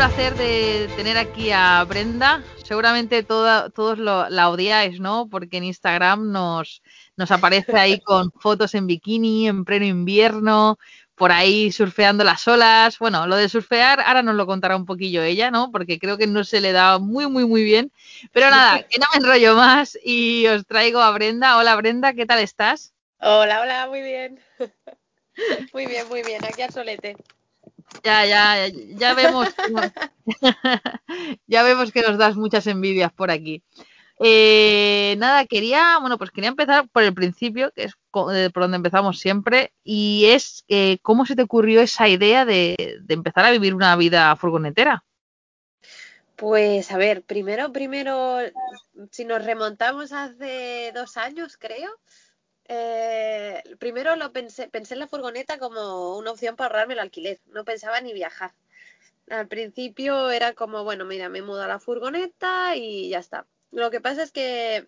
placer de tener aquí a Brenda. Seguramente toda, todos lo, la odiáis, ¿no? Porque en Instagram nos, nos aparece ahí con fotos en bikini, en pleno invierno, por ahí surfeando las olas. Bueno, lo de surfear ahora nos lo contará un poquillo ella, ¿no? Porque creo que no se le da muy, muy, muy bien. Pero nada, que no me enrollo más y os traigo a Brenda. Hola Brenda, ¿qué tal estás? Hola, hola, muy bien. Muy bien, muy bien, aquí al solete. Ya, ya, ya vemos. ya vemos que nos das muchas envidias por aquí. Eh, nada, quería, bueno, pues quería empezar por el principio, que es eh, por donde empezamos siempre, y es eh, cómo se te ocurrió esa idea de, de, empezar a vivir una vida furgonetera. Pues a ver, primero, primero, si nos remontamos hace dos años, creo, eh, primero lo pensé, pensé en la furgoneta como una opción para ahorrarme el alquiler, no pensaba ni viajar. Al principio era como, bueno, mira, me mudo a la furgoneta y ya está. Lo que pasa es que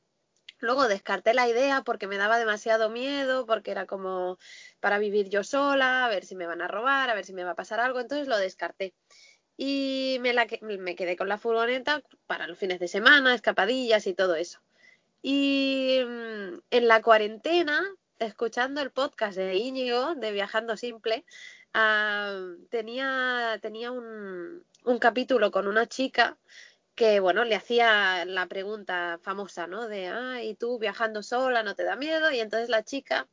luego descarté la idea porque me daba demasiado miedo, porque era como para vivir yo sola, a ver si me van a robar, a ver si me va a pasar algo, entonces lo descarté. Y me, me quedé con la furgoneta para los fines de semana, escapadillas y todo eso. Y en la cuarentena, escuchando el podcast de Íñigo, de Viajando Simple, uh, tenía, un capítulo con una chica que, bueno, le hacía la pregunta famosa, ¿no? De, ah, ¿y tú viajando sola no te da miedo? Y entonces la chica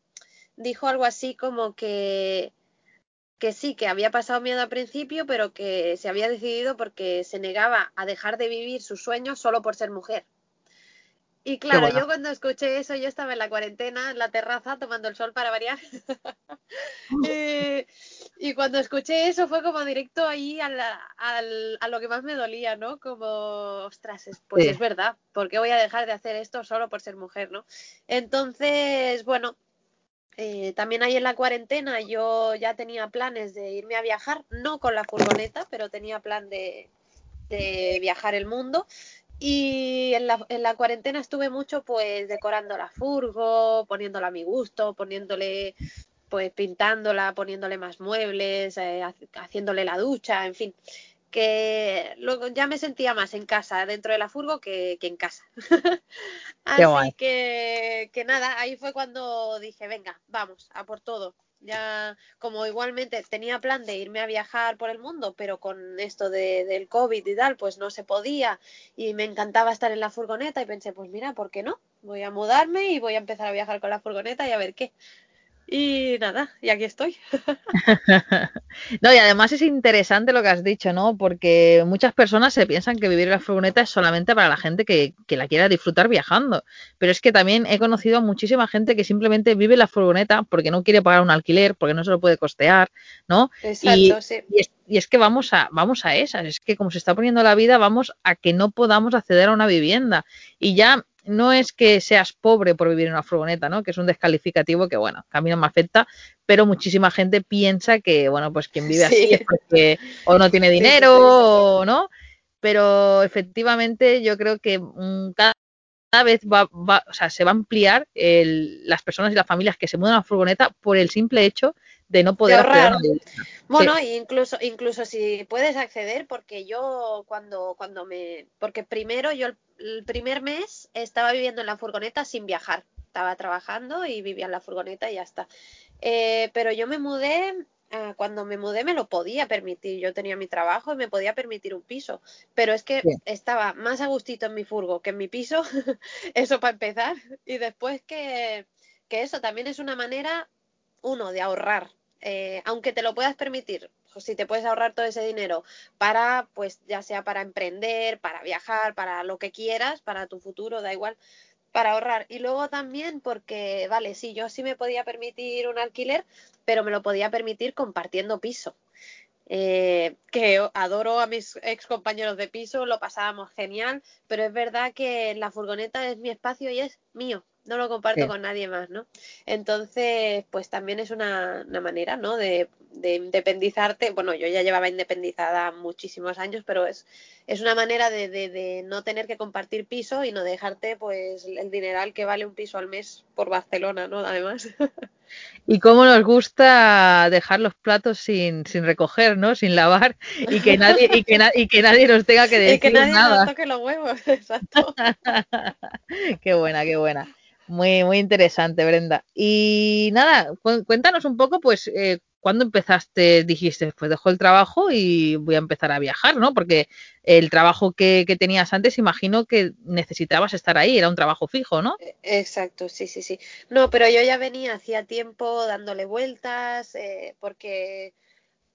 dijo algo así como que, que sí, que había pasado miedo al principio, pero que se había decidido porque se negaba a dejar de vivir sus sueños solo por ser mujer. Y claro, bueno. yo cuando escuché eso, yo estaba en la cuarentena, en la terraza, tomando el sol para variar. y, y, cuando escuché eso fue como directo ahí a, la, a, a, lo que más me dolía, ¿no? Como, ostras, pues sí. es verdad, ¿por qué voy a dejar de hacer esto solo por ser mujer, ¿no? Entonces, bueno, eh, también ahí en la cuarentena yo ya tenía planes de irme a viajar, no con la furgoneta, pero tenía plan de, de viajar el mundo. Y en la, en la, cuarentena estuve mucho pues decorando la furgo, poniéndola a mi gusto, poniéndole, pues pintándola, poniéndole más muebles, eh, haciéndole la ducha, en fin. Que luego ya me sentía más en casa, dentro de la furgo, que, que en casa. Así que, que nada, ahí fue cuando dije, venga, vamos, a por todo ya como igualmente tenía plan de irme a viajar por el mundo, pero con esto de, del COVID y tal, pues no se podía y me encantaba estar en la furgoneta y pensé, pues mira, ¿por qué no? Voy a mudarme y voy a empezar a viajar con la furgoneta y a ver qué. Y nada, y aquí estoy. no, y además es interesante lo que has dicho, ¿no? Porque muchas personas se piensan que vivir en la furgoneta es solamente para la gente que, que, la quiera disfrutar viajando. Pero es que también he conocido a muchísima gente que simplemente vive en la furgoneta porque no quiere pagar un alquiler, porque no se lo puede costear, ¿no? Exacto, y, sí. Y es, y es que vamos a, vamos a esas, es que como se está poniendo la vida, vamos a que no podamos acceder a una vivienda. Y ya no es que seas pobre por vivir en una furgoneta, ¿no? Que es un descalificativo que, bueno, a mí no me afecta, pero muchísima gente piensa que, bueno, pues quien vive Sí. así es porque o no tiene sí, dinero sí. o no, pero efectivamente yo creo que mm, cada cada vez va, va- o sea, se va a ampliar el- las personas y las familias que se mudan a la furgoneta por el simple hecho de no poder acceder. Bueno, Sí. incluso, incluso si puedes acceder, porque yo cuando, cuando me, porque primero yo el, el primer mes estaba viviendo en la furgoneta sin viajar, estaba trabajando y vivía en la furgoneta y ya está. Eh, pero yo me mudé, ah, cuando me mudé me lo podía permitir, yo tenía mi trabajo y me podía permitir un piso, pero es que estaba más a gustito en mi furgo que en mi piso, eso para empezar, y después que, que eso también es una manera, uno, de ahorrar eh, aunque te lo puedas permitir, si te puedes ahorrar todo ese dinero para, pues ya sea para emprender, para viajar, para lo que quieras, para tu futuro, da igual, para ahorrar. Y luego también porque, vale, sí, yo sí me podía permitir un alquiler, pero me lo podía permitir compartiendo piso. Eh, que adoro a mis ex compañeros de piso, lo pasábamos genial, pero es verdad que la furgoneta es mi espacio y es mío, no lo comparto Sí. con nadie más, ¿no? Entonces, pues también es una, una manera, ¿no? De, de independizarte. Bueno, yo ya llevaba independizada muchísimos años, pero es, es una manera de, de, de no tener que compartir piso y no dejarte, pues, el dineral que vale un piso al mes por Barcelona, ¿no? Además. Y cómo nos gusta dejar los platos sin, sin recoger, ¿no? Sin lavar y que nadie y que, y que nadie nos tenga que decir Y que nadie nada. nos toque los huevos, exacto. qué buena, qué buena. Muy, muy interesante, Brenda. Y nada, cuéntanos un poco, pues, eh, ¿cuándo empezaste? Dijiste, pues dejo el trabajo y voy a empezar a viajar, ¿no? Porque el trabajo que, que, tenías antes, imagino que necesitabas estar ahí, era un trabajo fijo, ¿no? E, exacto, sí, sí, sí. No, pero yo ya venía hacía tiempo dándole vueltas, eh, porque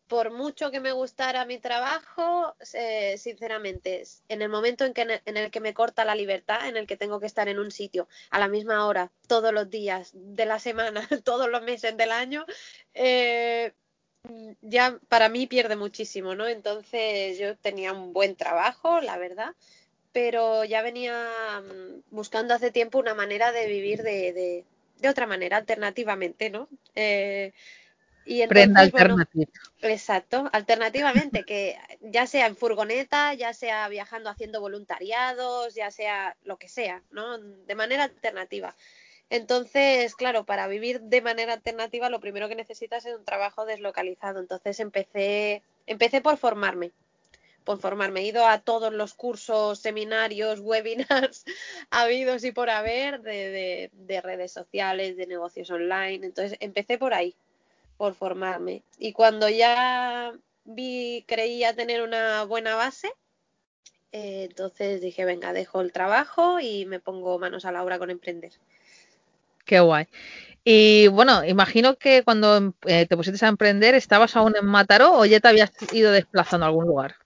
por mucho que me gustara mi trabajo, eh, sinceramente, en el momento en, que, en el que me corta la libertad, en el que tengo que estar en un sitio a la misma hora, todos los días de la semana, todos los meses del año, eh, ya para mí pierde muchísimo, ¿no? Entonces yo tenía un buen trabajo, la verdad, pero ya venía mm, buscando hace tiempo una manera de vivir de, de, de otra manera, alternativamente, ¿no? Eh, y entonces, Prenda alternativa. Bueno, exacto, alternativamente, que ya sea en furgoneta, ya sea viajando haciendo voluntariados, ya sea lo que sea, ¿no? De manera alternativa. Entonces, claro, para vivir de manera alternativa lo primero que necesitas es un trabajo deslocalizado. Entonces empecé, empecé por formarme, por formarme. He ido a todos los cursos, seminarios, webinars habidos y por haber de, de, de redes sociales, de negocios online. Entonces empecé por ahí, por formarme. Y cuando ya vi, creía tener una buena base, eh, entonces dije, venga, dejo el trabajo y me pongo manos a la obra con emprender. Qué guay. Y bueno, imagino que cuando eh, te pusiste a emprender, ¿estabas aún en Mataró o ya te habías ido desplazando a algún lugar?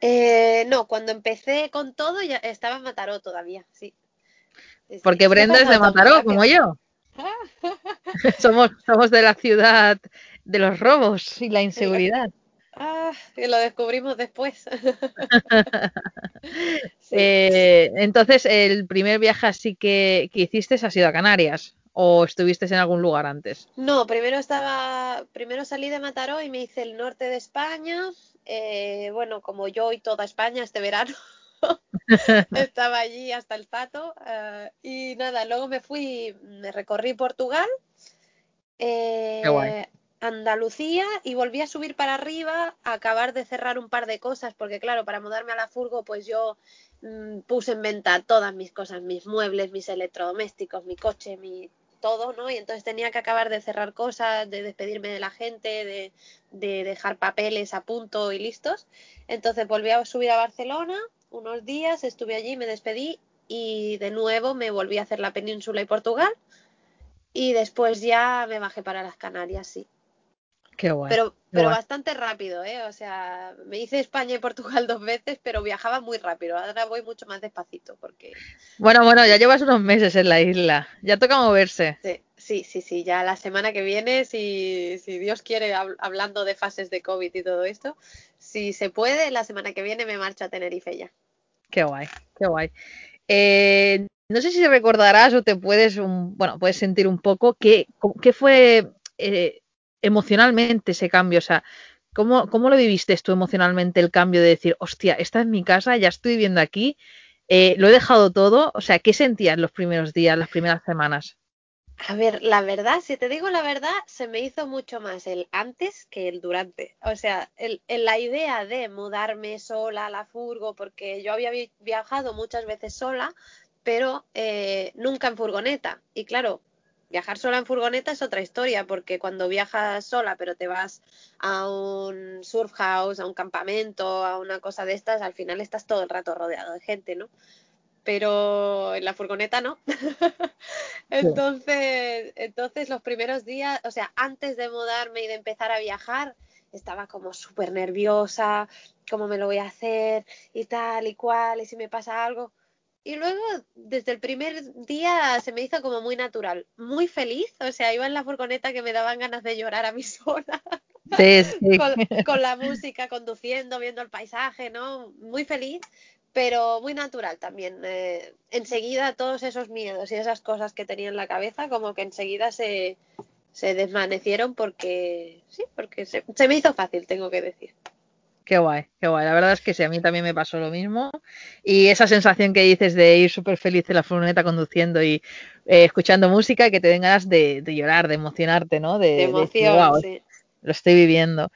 Eh, no, cuando empecé con todo ya estaba en Mataró todavía, sí. sí Porque Brenda es de Mataró, como yo. somos, somos de la ciudad de los robos y la inseguridad. Ah, y lo descubrimos después. sí. eh, entonces, el primer viaje así que, que, hiciste ha sido a Canarias o estuviste en algún lugar antes? No, primero estaba, primero salí de Mataró y me hice el norte de España. Eh, bueno, como yo y toda España este verano. estaba allí hasta el Tato uh, y nada, luego me fui, me recorrí Portugal, eh, Andalucía y volví a subir para arriba a acabar de cerrar un par de cosas porque claro, para mudarme a la furgo pues yo mmm, puse en venta todas mis cosas, mis muebles, mis electrodomésticos, mi coche, mi todo, ¿no? Y entonces tenía que acabar de cerrar cosas, de despedirme de la gente, de, de dejar papeles a punto y listos. Entonces volví a subir a Barcelona unos días, estuve allí, me despedí y de nuevo me volví a hacer la península y Portugal. Y después ya me bajé para las Canarias, sí. Qué guay. Pero, pero guay. bastante rápido, ¿eh? O sea, me hice España y Portugal dos veces, pero viajaba muy rápido. Ahora voy mucho más despacito porque... Bueno, bueno, ya llevas unos meses en la isla. Ya toca moverse. Sí, sí, sí, sí. Ya la semana que viene, si, si Dios quiere, hab hablando de fases de COVID y todo esto, si se puede, la semana que viene me marcho a Tenerife ya. Qué guay, qué guay. Eh, no sé si recordarás o te puedes, un, bueno, puedes sentir un poco qué, fue eh, emocionalmente ese cambio. O sea, ¿cómo, ¿cómo lo viviste tú emocionalmente el cambio de decir, hostia, esta es mi casa, ya estoy viviendo aquí, eh, lo he dejado todo? O sea, ¿qué sentías los primeros días, las primeras semanas? A ver, la verdad, si te digo la verdad, se me hizo mucho más el antes que el durante. O sea, el, la idea de mudarme sola a la furgo, porque yo había viajado muchas veces sola, pero eh, nunca en furgoneta. Y claro, viajar sola en furgoneta es otra historia, porque cuando viajas sola, pero te vas a un surf house, a un campamento, a una cosa de estas, al final estás todo el rato rodeado de gente, ¿no? Pero en la furgoneta no. entonces, entonces los primeros días, o sea, antes de mudarme y de empezar a viajar, estaba como súper nerviosa, cómo me lo voy a hacer y tal y cual, y si me pasa algo. Y luego, desde el primer día, se me hizo como muy natural, muy feliz, o sea, iba en la furgoneta que me daban ganas de llorar a mí sola. Sí, sí. con, con la música, conduciendo, viendo el paisaje, ¿no? Muy feliz pero muy natural también. Eh, enseguida todos esos miedos y esas cosas que tenía en la cabeza, como que enseguida se, se desvanecieron porque sí, porque se, se, me hizo fácil, tengo que decir. Qué guay, qué guay. La verdad es que sí, a mí también me pasó lo mismo. Y esa sensación que dices de ir súper feliz en la furgoneta conduciendo y eh, escuchando música y que te den ganas de, llorar, de emocionarte, ¿no? De, emoción, sí. Lo estoy viviendo.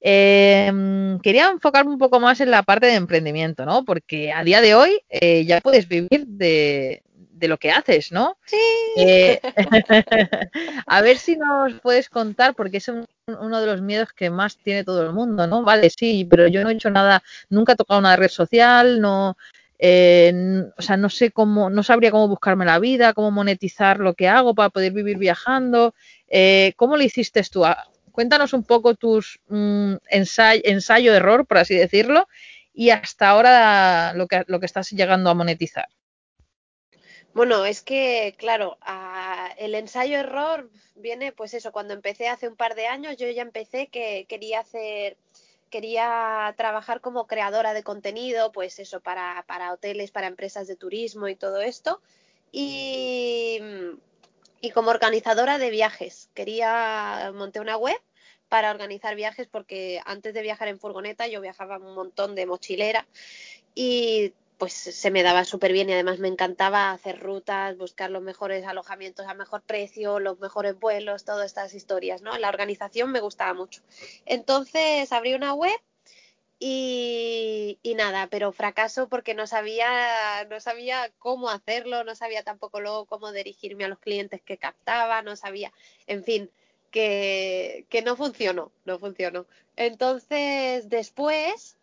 Eh, quería enfocarme un poco más en la parte de emprendimiento, ¿no? Porque a día de hoy eh, ya puedes vivir de, de lo que haces, ¿no? Sí. Eh, a ver si nos puedes contar, porque es uno de los miedos que más tiene todo el mundo, ¿no? Vale, sí, pero yo no he hecho nada, nunca he tocado una red social, no, eh, o sea, no sé cómo, no sabría cómo buscarme la vida, cómo monetizar lo que hago para poder vivir viajando. ¿Cómo lo hiciste tú? Cuéntanos un poco tus mm, ensayo-error, por así decirlo, y hasta ahora lo que, lo que estás llegando a monetizar. Bueno, es que, claro, el ensayo-error viene, pues eso, cuando empecé hace un par de años, yo ya empecé que quería hacer, quería trabajar como creadora de contenido, pues eso, para, para hoteles, para empresas de turismo y todo esto. Y, y como organizadora de viajes, quería, monté una web para organizar viajes porque antes de viajar en furgoneta yo viajaba un montón de mochilera y pues se me daba súper bien y además me encantaba hacer rutas, buscar los mejores alojamientos a mejor precio, los mejores vuelos, todas estas historias, ¿no? La organización me gustaba mucho. Entonces abrí una web y, y, nada, pero fracaso porque no sabía, no sabía cómo hacerlo, no sabía tampoco luego cómo dirigirme a los clientes que captaba, no sabía, en fin, que, no funcionó, no funcionó. Entonces, después,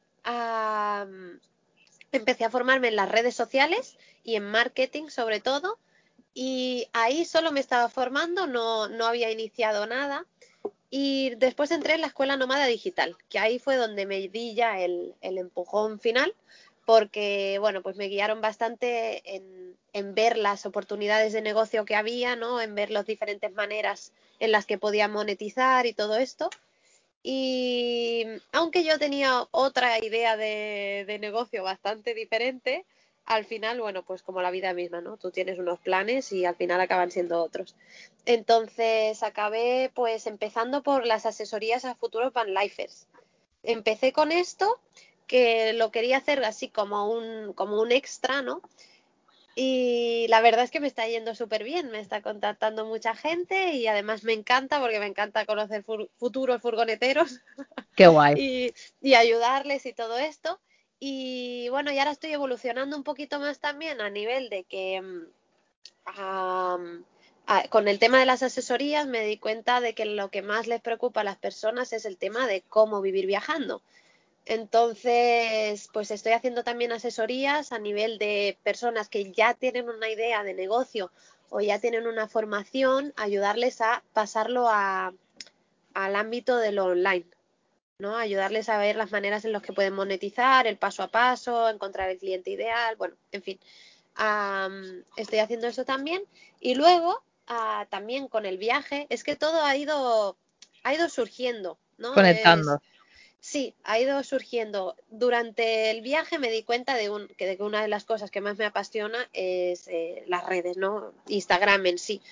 empecé a formarme en las redes sociales y en marketing sobre todo. Y ahí solo me estaba formando, no, no había iniciado nada. Y después entré en la escuela nómada digital, que ahí fue donde me di ya el, el empujón final, porque bueno, pues me guiaron bastante en, en, ver las oportunidades de negocio que había, ¿no? En ver las diferentes maneras en las que podía monetizar y todo esto. Y aunque yo tenía otra idea de, negocio bastante diferente, al final, bueno, pues como la vida misma, ¿no? Tú tienes unos planes y al final acaban siendo otros. Entonces acabé pues empezando por las asesorías a futuros vanlifers. Empecé con esto, que lo quería hacer así como un, como un extra, ¿no? Y la verdad es que me está yendo súper bien, me está contactando mucha gente y además me encanta porque me encanta conocer futuros furgoneteros. Qué guay. y, ayudarles y todo esto. Y bueno, y ahora estoy evolucionando un poquito más también a nivel de que mm, con el tema de las asesorías me di cuenta de que lo que más les preocupa a las personas es el tema de cómo vivir viajando. Entonces, pues estoy haciendo también asesorías a nivel de personas que ya tienen una idea de negocio o ya tienen una formación, ayudarles a pasarlo a, al ámbito de lo online, ¿no? Ayudarles a ver las maneras en las que pueden monetizar, el paso a paso, encontrar el cliente ideal, bueno, en fin. estoy haciendo eso también. Y luego, ah, también con el viaje, es que todo ha ido, ha ido surgiendo, ¿no? Conectando. Sí, ha ido surgiendo. Durante el viaje me di cuenta de, un, que, de que una de las cosas que más me apasiona es eh, las redes, ¿no? Instagram en sí.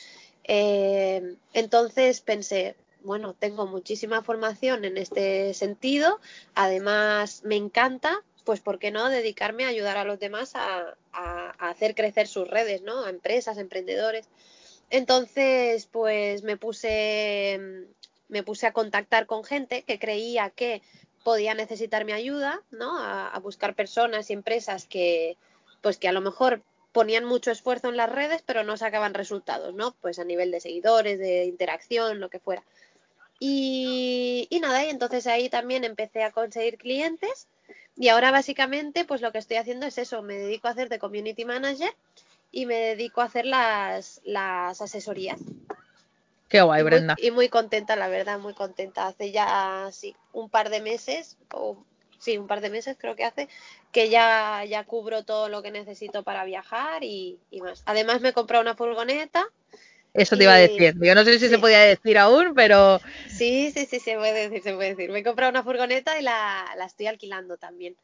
Eh, entonces pensé, bueno, tengo muchísima formación en este sentido. Además, me encanta, pues, ¿por qué no dedicarme a ayudar a los demás a, a hacer crecer sus redes, ¿no? A empresas, emprendedores. Entonces, pues me puse me puse a contactar con gente que creía que podía necesitar mi ayuda, ¿no? A, buscar personas y empresas que, pues que a lo mejor ponían mucho esfuerzo en las redes, pero no sacaban resultados, ¿no? Pues a nivel de seguidores, de interacción, lo que fuera. Y, y nada, y entonces ahí también empecé a conseguir clientes y ahora básicamente pues lo que estoy haciendo es eso, me dedico a hacer de community manager y me dedico a hacer las, las asesorías. Qué guay, Brenda. y muy contenta, la verdad, muy contenta. Hace ya, sí, un par de meses, o sí, un par de meses creo que hace, que ya, ya cubro todo lo que necesito para viajar y, más. Además me he comprado una furgoneta. Eso te iba a decir. Yo no sé si se podía decir aún, pero... Sí, sí, sí, se puede decir, se puede decir. Me he comprado una furgoneta y la, estoy alquilando también.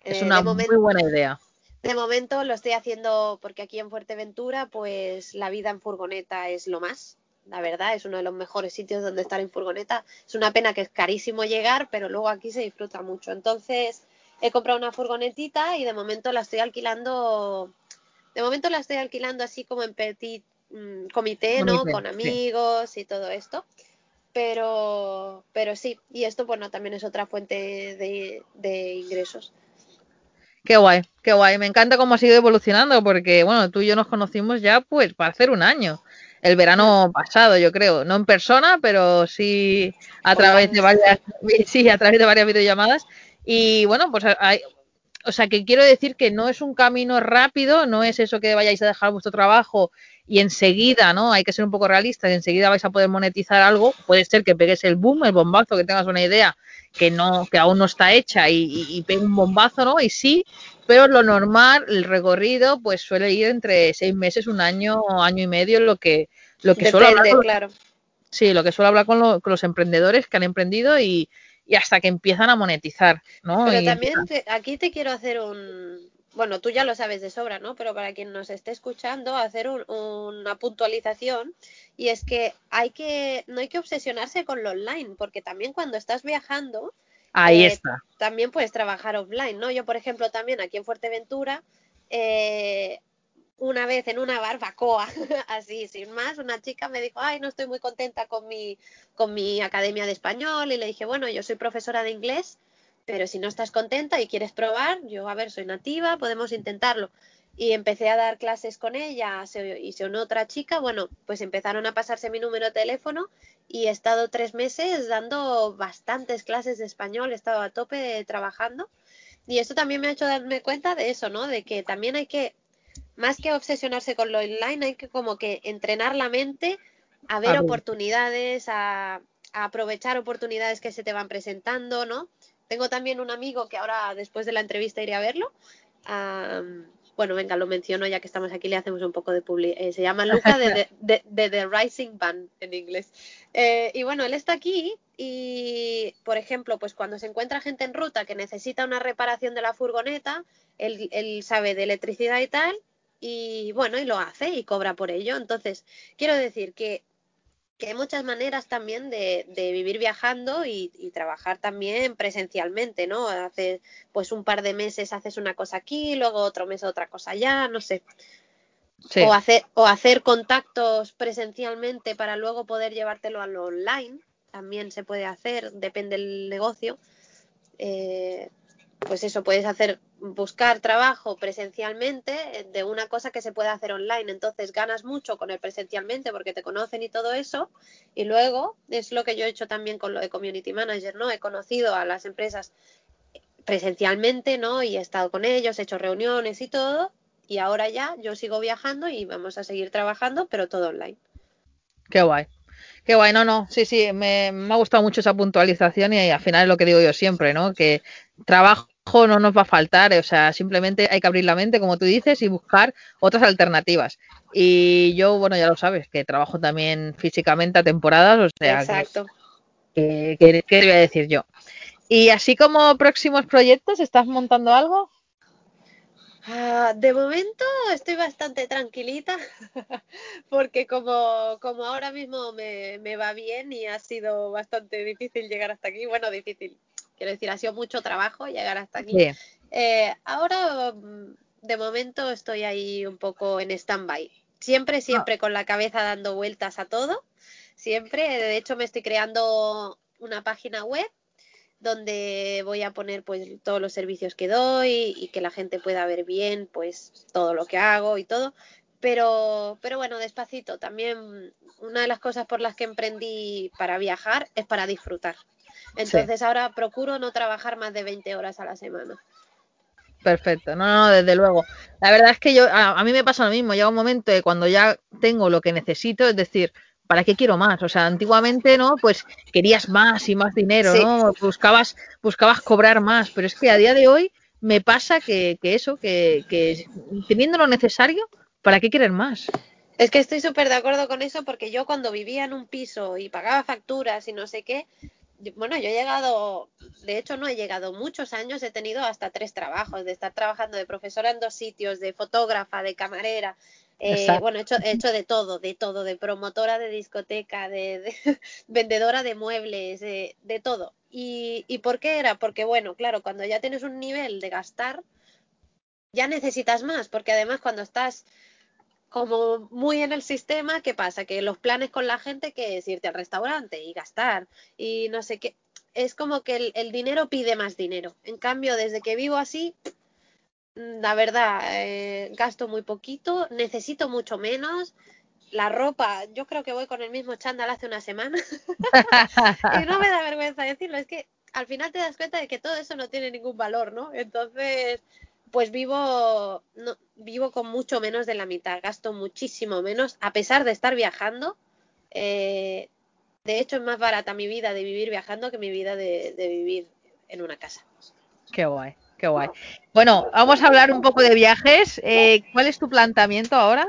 Es eh, una muy buena idea. De momento lo estoy haciendo porque aquí en Fuerteventura, pues la vida en furgoneta es lo más la verdad, es uno de los mejores sitios donde estar en furgoneta. Es una pena que es carísimo llegar, pero luego aquí se disfruta mucho. Entonces, he comprado una furgonetita y de momento la estoy alquilando. De momento la estoy alquilando así como en petit mm, comité, ¿no? Con amigos y todo esto. Pero, pero sí, y esto, bueno, también es otra fuente de, de ingresos. Qué guay, qué guay. Me encanta cómo ha ido evolucionando porque, bueno, tú y yo nos conocimos ya pues para hacer un año. El verano pasado, yo creo. No en persona, pero sí a través de varias, sí, a través de varias videollamadas. Y bueno, pues hay, o sea, que quiero decir que no es un camino rápido, no es eso que vayáis a dejar vuestro trabajo y enseguida, ¿no? Hay que ser un poco realistas y enseguida vais a poder monetizar algo. Puede ser que pegues el boom, el bombazo, que tengas una idea que no, que aún no está hecha y, y, pegue un bombazo, ¿no? Y sí, pero lo normal, el recorrido, pues suele ir entre seis meses, un año, año y medio, lo que, lo que suelo hablar. claro. Sí, lo que suelo hablar con, con los emprendedores que han emprendido y, y hasta que empiezan a monetizar, ¿no? Pero también aquí te quiero hacer un, bueno, tú ya lo sabes de sobra, ¿no? Pero para quien nos esté escuchando, hacer una puntualización y es que hay que no hay que obsesionarse con lo online, porque también cuando estás viajando, ahí eh, está. También puedes trabajar offline, ¿no? Yo, por ejemplo, también aquí en Fuerteventura eh, una vez en una barbacoa, así, sin más, una chica me dijo, ay, no estoy muy contenta con mi, con mi academia de español. Y le dije, bueno, yo soy profesora de inglés, pero si no estás contenta y quieres probar, yo, a ver, soy nativa, podemos intentarlo. Y empecé a dar clases con ella y se unió otra chica. Bueno, pues empezaron a pasarse mi número de teléfono y he estado tres meses dando bastantes clases de español, he estado a tope trabajando. Y esto también me ha hecho darme cuenta de eso, ¿no? De que también hay que más que obsesionarse con lo online, hay que como que entrenar la mente a ver oportunidades, a, aprovechar oportunidades que se te van presentando, ¿no? Tengo también un amigo que ahora después de la entrevista iré a verlo. Bueno, venga, lo menciono ya que estamos aquí, le hacemos un poco de publi. Eh, se llama Luca de, The Rising Band en inglés. Eh, y bueno, él está aquí y, por ejemplo, pues cuando se encuentra gente en ruta que necesita una reparación de la furgoneta, él, él sabe de electricidad y tal, y bueno, y lo hace y cobra por ello. Entonces, quiero decir que, que hay muchas maneras también de, de vivir viajando y, trabajar también presencialmente, ¿no? Hace pues un par de meses haces una cosa aquí, luego otro mes otra cosa allá, no sé. O, hacer, o hacer contactos presencialmente para luego poder llevártelo a lo online, también se puede hacer, depende del negocio. Eh, pues eso, puedes hacer, buscar trabajo presencialmente eh, de una cosa que se puede hacer online. Entonces ganas mucho con el presencialmente porque te conocen y todo eso. Y luego es lo que yo he hecho también con lo de Community Manager, ¿no? He conocido a las empresas presencialmente, ¿no? Y he estado con ellos, he hecho reuniones y todo. Y ahora ya yo sigo viajando y vamos a seguir trabajando, pero todo online. Qué guay. Qué guay, no, no, sí, sí, me, me, ha gustado mucho esa puntualización y al final es lo que digo yo siempre, ¿no? Que trabajo no nos va a faltar, o sea, simplemente hay que abrir la mente, como tú dices, y buscar otras alternativas. Y yo, bueno, ya lo sabes, que trabajo también físicamente a temporadas, o sea, Exacto. ¿qué, qué, qué voy a decir yo? Y así como próximos proyectos, ¿estás montando algo? Uh, de momento estoy bastante tranquilita porque como, como ahora mismo me, me, va bien y ha sido bastante difícil llegar hasta aquí, bueno, difícil, quiero decir, ha sido mucho trabajo llegar hasta aquí. Sí. Eh, ahora, mm, de momento, estoy ahí un poco en stand-by. Siempre, siempre ah. con la cabeza dando vueltas a todo. Siempre, de hecho, me estoy creando una página web donde voy a poner pues todos los servicios que doy y que la gente pueda ver bien pues todo lo que hago y todo pero pero bueno despacito también una de las cosas por las que emprendí para viajar es para disfrutar entonces sí. ahora procuro no trabajar más de 20 horas a la semana Perfecto, no, no, desde luego. La verdad es que yo, a, a mí me pasa lo mismo, llega un momento de cuando ya tengo lo que necesito, es decir, ¿para qué quiero más? O sea, antiguamente, ¿no? Pues querías más y más dinero, sí. ¿no? Buscabas, buscabas cobrar más, pero es que a día de hoy me pasa que, que eso, que, que teniendo lo necesario, ¿para qué querer más? Es que estoy súper de acuerdo con eso porque yo cuando vivía en un piso y pagaba facturas y no sé qué, bueno, yo he llegado, de hecho no he llegado muchos años, he tenido hasta tres trabajos, de estar trabajando de profesora en dos sitios, de fotógrafa, de camarera, Eh, bueno, he hecho, he hecho de todo, de todo, de promotora de discoteca, de, vendedora de muebles, de, de todo. Y, ¿Y por qué era? Porque, bueno, claro, cuando ya tienes un nivel de gastar, ya necesitas más, porque además cuando estás como muy en el sistema, ¿qué pasa? Que los planes con la gente que es irte al restaurante y gastar y no sé qué. Es como que el, dinero pide más dinero. En cambio, desde que vivo así, la verdad, eh, gasto muy poquito, necesito mucho menos. La ropa, yo creo que voy con el mismo chándal hace una semana. y no me da vergüenza decirlo, es que al final te das cuenta de que todo eso no tiene ningún valor, ¿no? Entonces, pues vivo, no, vivo con mucho menos de la mitad, gasto muchísimo menos, a pesar de estar viajando. Eh, de hecho, es más barata mi vida de vivir viajando que mi vida de, vivir en una casa. Qué guay, qué guay. Bueno, vamos a hablar un poco de viajes. Eh, ¿Cuál es tu planteamiento ahora?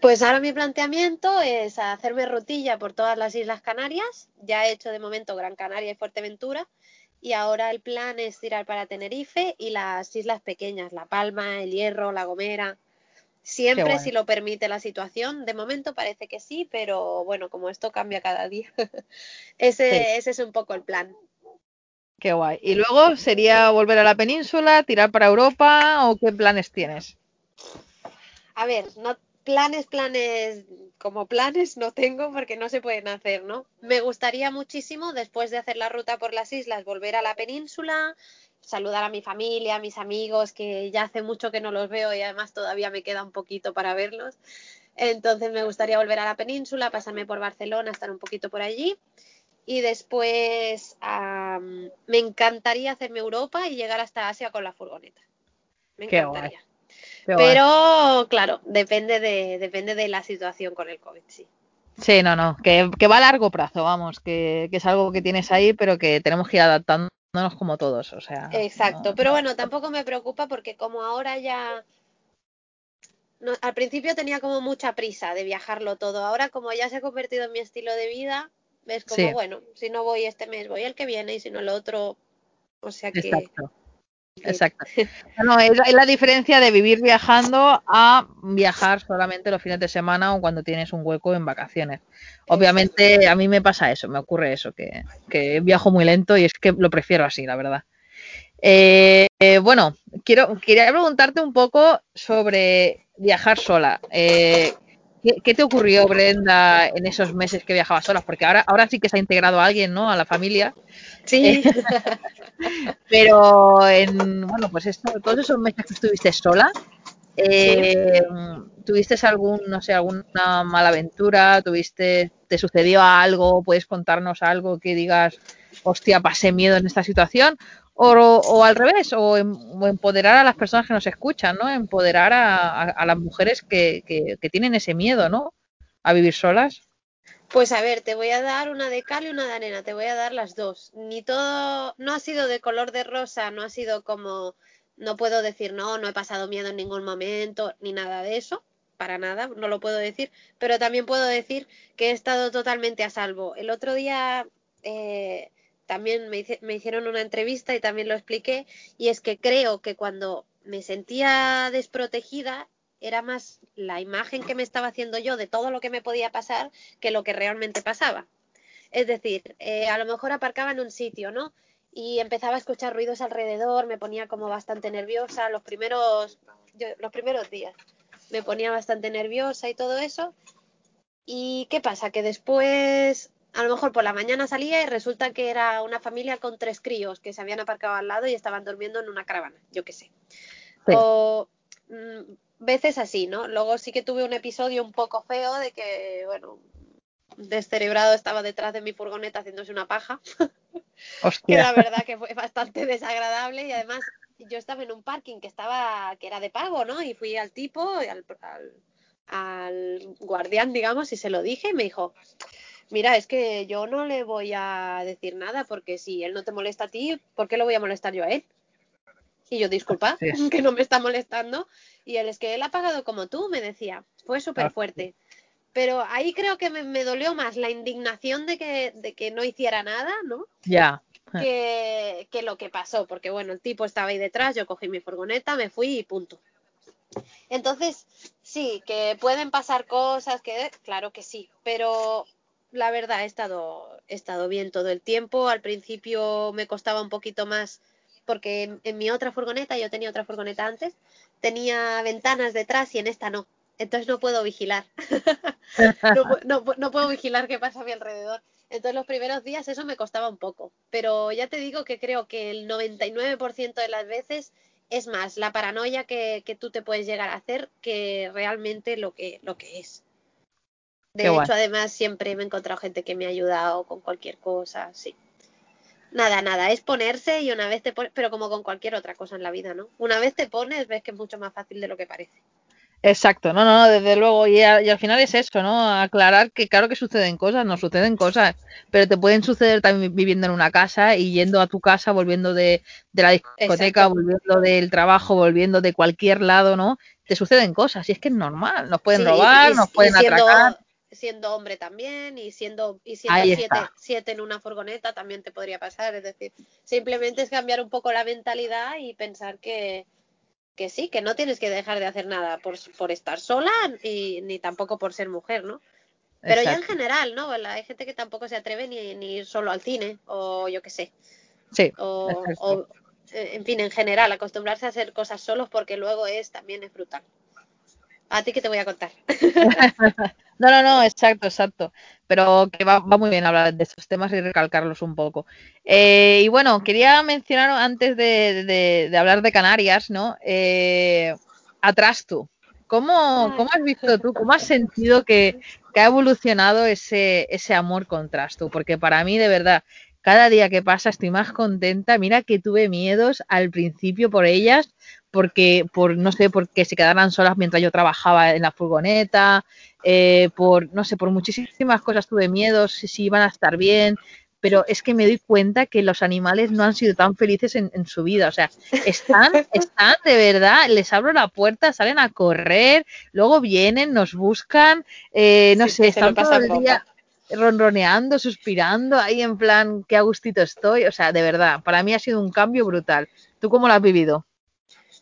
Pues ahora mi planteamiento es hacerme rutilla por todas las Islas Canarias. Ya he hecho de momento Gran Canaria y Fuerteventura y ahora el plan es tirar para Tenerife y las islas pequeñas, La Palma, El Hierro, La Gomera. Siempre si lo permite la situación. De momento parece que sí, pero bueno, como esto cambia cada día, ese, ese es un poco el plan. Qué guay. ¿Y luego sería volver a la península, tirar para Europa o qué planes tienes? A ver, no, planes, planes, como planes no tengo porque no se pueden hacer, ¿no? Me gustaría muchísimo, después de hacer la ruta por las islas, volver a la península, saludar a mi familia, a mis amigos, que ya hace mucho que no los veo y además todavía me queda un poquito para verlos. Entonces me gustaría volver a la península, pasarme por Barcelona, estar un poquito por allí. Y después me encantaría hacerme Europa y llegar hasta Asia con la furgoneta. Me encantaría. Pero, claro, depende de, depende de la situación con el COVID, sí. Sí, no, no, que, va a largo plazo, vamos, que, es algo que tienes ahí, pero que tenemos que ir adaptándonos como todos, o sea. Exacto, pero bueno, tampoco me preocupa porque como ahora ya... al principio tenía como mucha prisa de viajarlo todo, ahora como ya se ha convertido en mi estilo de vida, es como, bueno, si no voy este mes, voy el que viene y si no el otro, o sea que... Exacto. Exacto. No, es, la diferencia de vivir viajando a viajar solamente los fines de semana o cuando tienes un hueco en vacaciones. Obviamente a mí me pasa eso, me ocurre eso, que, que viajo muy lento y es que lo prefiero así, la verdad. Eh, eh, bueno, quiero, quería preguntarte un poco sobre viajar sola. Eh, ¿qué, te ocurrió, Brenda, en esos meses que viajabas sola? Porque ahora, ahora sí que se ha integrado alguien, ¿no? A la familia. Sí. Pero en, bueno, pues esto, todos esos meses que estuviste sola, eh, ¿tuviste algún, no sé, alguna mala aventura? ¿Tuviste, te sucedió algo? ¿Puedes contarnos algo que digas, hostia, pasé miedo en esta situación? O, al revés, o, empoderar a las personas que nos escuchan, ¿no? Empoderar a, las mujeres que, que tienen ese miedo, ¿no? A vivir solas. Pues a ver, te voy a dar una de cal y una de arena, te voy a dar las dos. Ni todo, no ha sido de color de rosa, no ha sido como, no puedo decir no, no he pasado miedo en ningún momento, ni nada de eso, para nada, no lo puedo decir, pero también puedo decir que he estado totalmente a salvo. El otro día eh, también me, me hicieron una entrevista y también lo expliqué, y es que creo que cuando me sentía desprotegida era más la imagen que me estaba haciendo yo de todo lo que me podía pasar que lo que realmente pasaba. Es decir, eh, a lo mejor aparcaba en un sitio, ¿no? Y empezaba a escuchar ruidos alrededor, me ponía como bastante nerviosa los primeros, los primeros días. Me ponía bastante nerviosa y todo eso. ¿Y qué pasa? Que después, a lo mejor por la mañana salía y resulta que era una familia con tres críos que se habían aparcado al lado y estaban durmiendo en una caravana, yo qué sé. O mm, veces así, ¿no? Luego sí que tuve un episodio un poco feo de que, bueno, descerebrado estaba detrás de mi furgoneta haciéndose una paja. que la verdad que fue bastante desagradable y además yo estaba en un parking que estaba que era de pago, ¿no? Y fui al tipo, al, al, guardián, digamos, y se lo dije y me dijo, mira, es que yo no le voy a decir nada porque si él no te molesta a ti, ¿por qué lo voy a molestar yo a él? Y yo, disculpa, que no me está molestando. Y él es que él ha pagado como tú, me decía. Fue súper fuerte. Pero ahí creo que me, dolió más la indignación de que, de que no hiciera nada, ¿no? Ya. Que, que lo que pasó, porque bueno, el tipo estaba ahí detrás, yo cogí mi furgoneta, me fui y punto. Entonces, Sí, que pueden pasar cosas, que claro que sí, pero la verdad he estado, he estado bien todo el tiempo. Al principio me costaba un poquito más porque en, mi otra furgoneta, yo tenía otra furgoneta antes, tenía ventanas detrás y en esta no. Entonces no puedo vigilar. no, no, puedo vigilar qué pasa a mi alrededor. Entonces los primeros días eso me costaba un poco. Pero ya te digo que creo que el 99% de las veces es más la paranoia que, que, tú te puedes llegar a hacer que realmente lo que, lo que es. De hecho, además, siempre me he encontrado gente que me ha ayudado con cualquier cosa, sí. Nada, nada, es ponerse y una vez te pones, pero como con cualquier otra cosa en la vida, ¿no? Una vez te pones, ves que es mucho más fácil de lo que parece. Exacto, no, no, desde luego, y, al final es eso, ¿no? Aclarar que claro que suceden cosas, no suceden cosas, pero te pueden suceder también viviendo en una casa y yendo a tu casa, volviendo de, la discoteca, volviendo del trabajo, volviendo de cualquier lado, ¿no? Te suceden cosas y es que es normal, nos pueden robar, nos pueden atracar siendo hombre también y siendo y siendo siete, siete, en una furgoneta también te podría pasar. Es decir, simplemente es cambiar un poco la mentalidad y pensar que, que sí, que no tienes que dejar de hacer nada por, por estar sola y ni tampoco por ser mujer, ¿no? Pero ya en general, ¿no? Hay gente que tampoco se atreve ni, ni ir solo al cine o yo qué sé. Sí. O, eh, en fin, en general, acostumbrarse a hacer cosas solos porque luego es también es brutal. ¿A ti qué te voy a contar? no, no, no, exacto, exacto. Pero que va, muy bien hablar de estos temas y recalcarlos un poco. Eh, y bueno, quería mencionar antes de, hablar de Canarias, ¿no? Eh, atrás tú. ¿Cómo, ¿Cómo, has visto tú, cómo has sentido que, que, ha evolucionado ese, ese amor con Trastu? Porque para mí, de verdad, cada día que pasa estoy más contenta. Mira que tuve miedos al principio por ellas, porque por no sé, porque se quedaran solas mientras yo trabajaba en la furgoneta, eh, por no sé, por muchísimas cosas tuve miedo si, iban a estar bien, pero es que me doy cuenta que los animales no han sido tan felices en, su vida. O sea, están, están de verdad, les abro la puerta, salen a correr, luego vienen, nos buscan, eh, no sé, están todo el día ronroneando, suspirando, ahí en plan, qué a gustito estoy. O sea, de verdad, para mí ha sido un cambio brutal. ¿Tú cómo lo has vivido?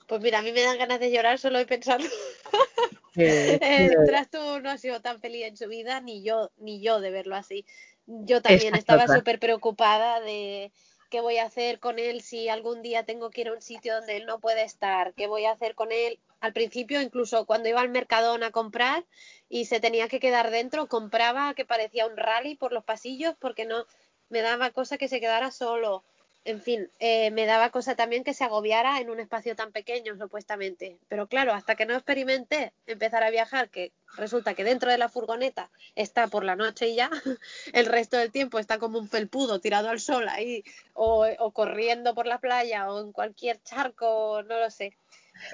Pues mira, a mí me dan ganas de llorar solo de pensarlo. el no ha sido tan feliz en su vida, ni yo, ni yo de verlo así. Yo también estaba súper preocupada de qué voy a hacer con él si algún día tengo que ir a un sitio donde él no puede estar, qué voy a hacer con él. Al principio, incluso cuando iba al Mercadona a comprar y se tenía que quedar dentro, compraba que parecía un rally por los pasillos porque no me daba cosa que se quedara solo en fin, eh, me daba cosa también que se agobiara en un espacio tan pequeño, supuestamente. Pero claro, hasta que no experimenté empezar a viajar, que resulta que dentro de la furgoneta está por la noche y ya, el resto del tiempo está como un felpudo tirado al sol ahí, o, corriendo por la playa, o en cualquier charco, no lo sé.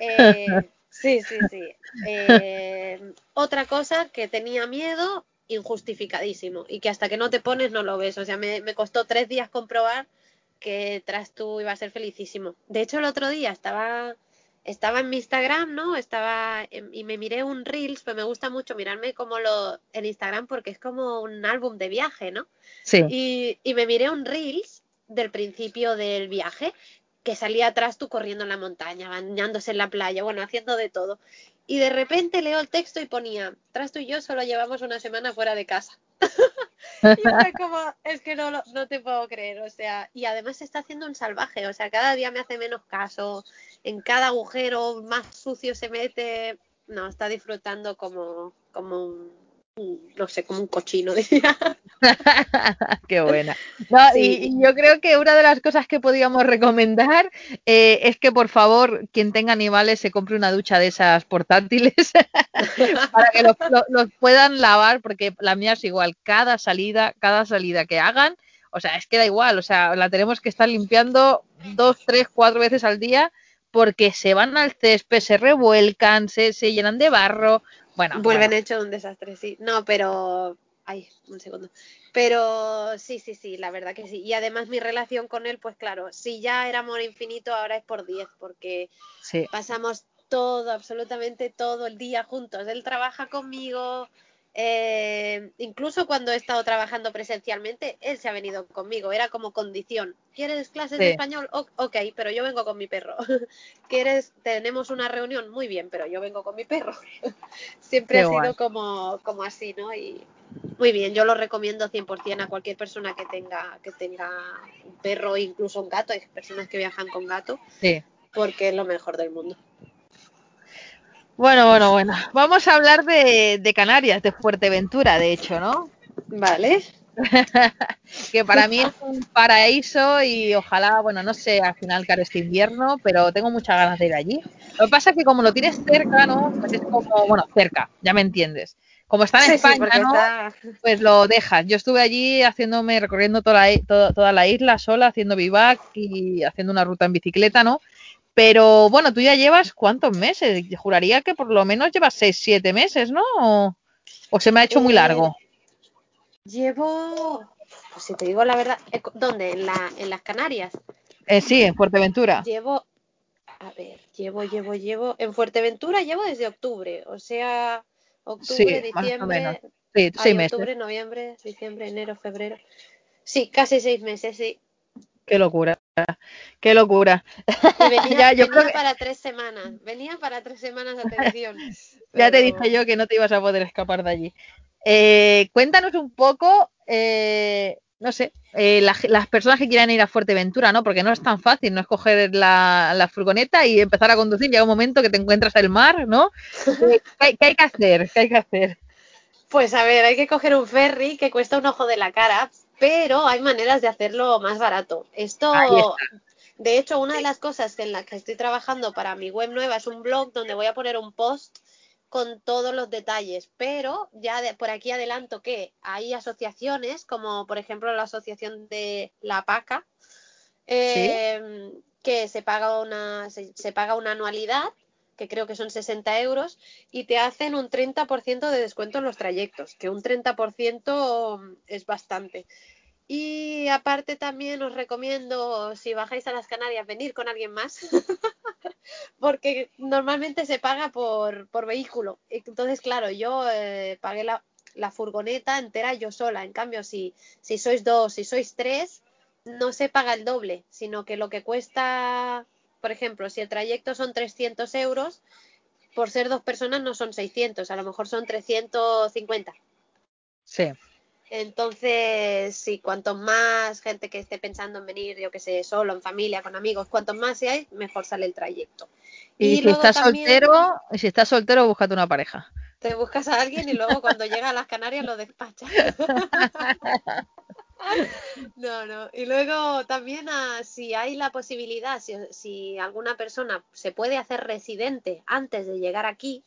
Eh, sí, sí, sí. Eh, otra cosa que tenía miedo, injustificadísimo, y que hasta que no te pones no lo ves. O sea, me, me costó tres días comprobar que tras tú iba a ser felicísimo. De hecho, el otro día estaba, estaba en mi Instagram, ¿no? Estaba y me miré un Reels, pues me gusta mucho mirarme como lo en Instagram porque es como un álbum de viaje, ¿no? Sí. Y, y me miré un Reels del principio del viaje que salía atrás tú corriendo en la montaña, bañándose en la playa, bueno, haciendo de todo. Y de repente leo el texto y ponía, tras tú y yo solo llevamos una semana fuera de casa. y fue como, es que no, no te puedo creer, o sea, y además se está haciendo un salvaje, o sea, cada día me hace menos caso, en cada agujero más sucio se mete, no, está disfrutando como, como un no sé, como un cochino, decía. Qué buena. y, yo creo que una de las cosas que podríamos recomendar eh, es que por favor quien tenga animales se compre una ducha de esas portátiles para que los, puedan lavar, porque la mía es igual, cada salida, cada salida que hagan, o sea, es que da igual, o sea, la tenemos que estar limpiando dos, tres, cuatro veces al día porque se van al césped, se revuelcan, se, se llenan de barro, bueno, Vuelven hecho un desastre, sí. No, pero. Ay, un segundo. Pero sí, sí, sí, la verdad que sí. Y además mi relación con él, pues claro, si ya era amor infinito, ahora es por 10, porque pasamos todo, absolutamente todo el día juntos. Él trabaja conmigo, Eh, incluso cuando he estado trabajando presencialmente, él se ha venido conmigo, era como condición. ¿Quieres clases de español? ok, pero yo vengo con mi perro. ¿Quieres? Tenemos una reunión, muy bien, pero yo vengo con mi perro. Siempre ha sido como, como así, ¿no? Y muy bien, yo lo recomiendo 100% a cualquier persona que tenga, que tenga un perro, incluso un gato. Hay personas que viajan con gato, sí. porque es lo mejor del mundo. Bueno, bueno, bueno. Vamos a hablar de, Canarias, de Fuerteventura, de hecho, ¿no? Vale. que para mí es un paraíso y ojalá, bueno, no sé al final que este invierno, pero tengo muchas ganas de ir allí. Lo que pasa es que como lo tienes cerca, ¿no? Pues es como, bueno, cerca, ya me entiendes. Como está en España, ¿no? Pues lo dejas. Yo estuve allí haciéndome, recorriendo toda la, toda la isla sola, haciendo vivac y haciendo una ruta en bicicleta, ¿no? Pero bueno, tú ya llevas cuántos meses. Juraría que por lo menos llevas seis, siete meses, ¿no? ¿O, se me ha hecho muy largo? Eh, llevo, pues si te digo la verdad, eh, ¿dónde? ¿En, la, en las Canarias? Eh, sí, en Fuerteventura. Llevo, a ver, llevo, llevo, llevo, en Fuerteventura llevo desde octubre, o sea, octubre, diciembre, sí, seis meses. octubre, noviembre, diciembre, enero, febrero. Sí, casi seis meses, sí. Qué locura, qué locura. venía, yo para tres semanas, venía para tres semanas de atención. ya te dije yo que no te ibas a poder escapar de allí. Eh, cuéntanos un poco, eh, no sé, eh, las personas que quieran ir a Fuerteventura, ¿no? Porque no es tan fácil, no es coger la, furgoneta y empezar a conducir. Llega un momento que te encuentras el mar, ¿no? ¿Qué, ¿Qué, hay que hacer? ¿Qué hay que hacer? Pues a ver, hay que coger un ferry que cuesta un ojo de la cara, pero hay maneras de hacerlo más barato. Esto, de hecho, una de las cosas en las que estoy trabajando para mi web nueva es un blog donde voy a poner un post con todos los detalles, pero ya de, por aquí adelanto que hay asociaciones, como por ejemplo la asociación de La Paca, em, que se paga una se paga una anualidad que creo que son 60 euros, y te hacen un 30% de descuento en los trayectos, que un 30% es bastante. Y aparte también os recomiendo, si bajáis a las Canarias, venir con alguien más, porque normalmente se paga por, por vehículo. Entonces, claro, yo eh, pagué la, la, furgoneta entera yo sola. En cambio, si, si sois dos, si sois tres, no se paga el doble, sino que lo que cuesta por ejemplo, si el trayecto son 300 euros, por ser dos personas no son 600, a lo mejor son 350. Sí. Entonces, sí, cuanto más gente que esté pensando en venir, yo que sé, solo, en familia, con amigos, cuanto más seáis, mejor sale el trayecto. Y, si estás soltero, si estás soltero, búscate una pareja. Te buscas a alguien y luego cuando llega a las Canarias lo despachas. No, no. Y luego también ah, si hay la posibilidad, si, alguna persona se puede hacer residente antes de llegar aquí,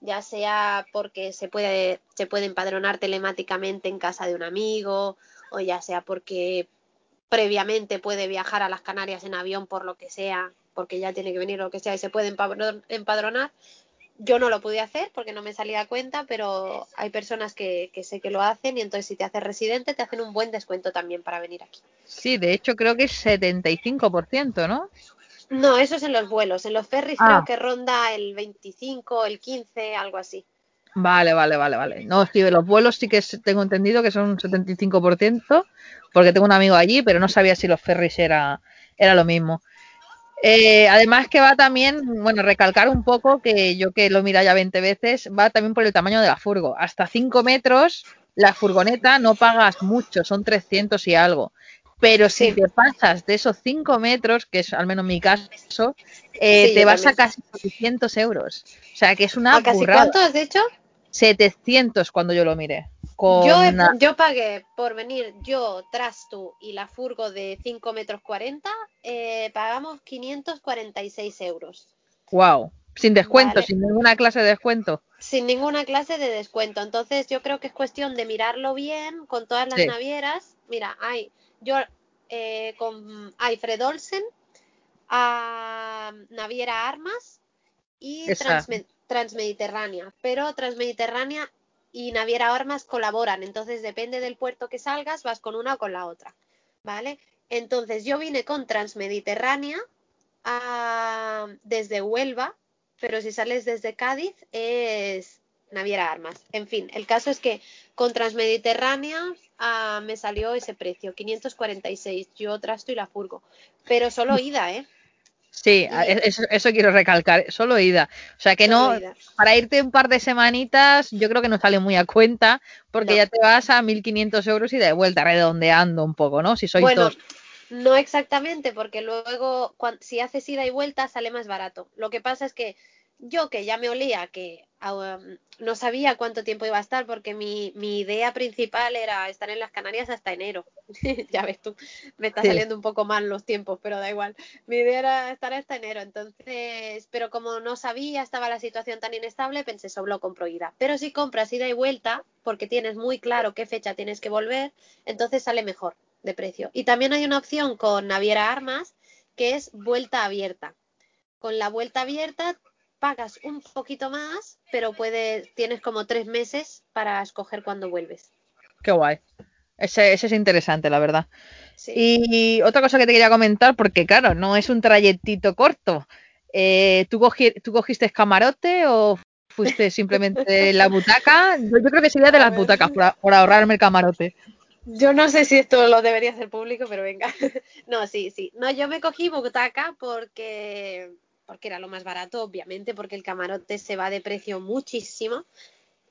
ya sea porque se puede, se puede empadronar telemáticamente en casa de un amigo, o ya sea porque previamente puede viajar a las Canarias en avión por lo que sea, porque ya tiene que venir lo que sea y se puede empadronar, yo no lo pude hacer porque no me salía a cuenta, pero hay personas que, sé que lo hacen y entonces si te haces residente te hacen un buen descuento también para venir aquí. Sí, de hecho creo que es 75%, ¿no? No, eso es en los vuelos. En los ferries creo ah. que ronda el 25, el 15, algo así. Vale, vale, vale, vale. No, sí, los vuelos sí que tengo entendido que son un 75%, porque tengo un amigo allí, pero no sabía si los ferries era, era lo mismo. Eh, además que va también, bueno, recalcar un poco que yo que lo mira ya 20 veces, va también por el tamaño de la furgo. Hasta 5 metros la furgoneta no pagas mucho, son 300 y algo. Pero si te pasas de esos 5 metros, que es al menos mi caso, eh, te vas a casi 700 euros. O sea que es una... ¿A casi cuánto has dicho? 700 cuando yo lo miré. Yo, yo pagué por venir yo, Trastu y la furgo de 5 metros 40, eh, pagamos 546 euros. Wow, sin descuento, sin ninguna clase de descuento. Sin ninguna clase de descuento. Entonces yo creo que es cuestión de mirarlo bien con todas las navieras. Mira, hay, yo eh, con, hay Fred Olsen, a Naviera Armas y Transmediterránea. Pero Transmediterránea y Naviera Armas colaboran, entonces depende del puerto que salgas, vas con una o con la otra, ¿vale? Entonces yo vine con Transmediterránea desde Huelva, pero si sales desde Cádiz es Naviera Armas. En fin, el caso es que con Transmediterránea ah, me salió ese precio, 546, yo trasto y la furgo. Pero solo ida, ¿eh? Sí, eso, quiero recalcar, solo ida. O sea que no, para irte un par de semanitas, yo creo que no sale muy a cuenta, porque ya te vas a 1.500 euros y de vuelta, redondeando un poco, ¿no? Si sois bueno, dos. No exactamente, porque luego, si haces ida y vuelta, sale más barato. Lo que pasa es que yo que ya me olía que no sabía cuánto tiempo iba a estar porque mi, mi idea principal era estar en las Canarias hasta enero. ya ves tú, me está saliendo un poco mal los tiempos, pero da igual. Mi idea era estar hasta enero, entonces, pero como no sabía, estaba la situación tan inestable, pensé solo compro ida. Pero si compras ida y vuelta, porque tienes muy claro qué fecha tienes que volver, entonces sale mejor de precio. Y también hay una opción con Naviera Armas que es vuelta abierta. Con la vuelta abierta pagas un poquito más, pero puedes, tienes como tres meses para escoger cuándo vuelves. Qué guay. Ese, es interesante, la verdad. Y otra cosa que te quería comentar, porque claro, no es un trayectito corto. Eh, ¿tú, ¿Tú cogiste camarote o fuiste simplemente la butaca? Yo, creo que sería de las butacas, por, ahorrarme el camarote. Yo no sé si esto lo debería hacer público, pero venga. no, sí, sí. No, yo me cogí butaca porque porque era lo más barato, obviamente, porque el camarote se va de precio muchísimo.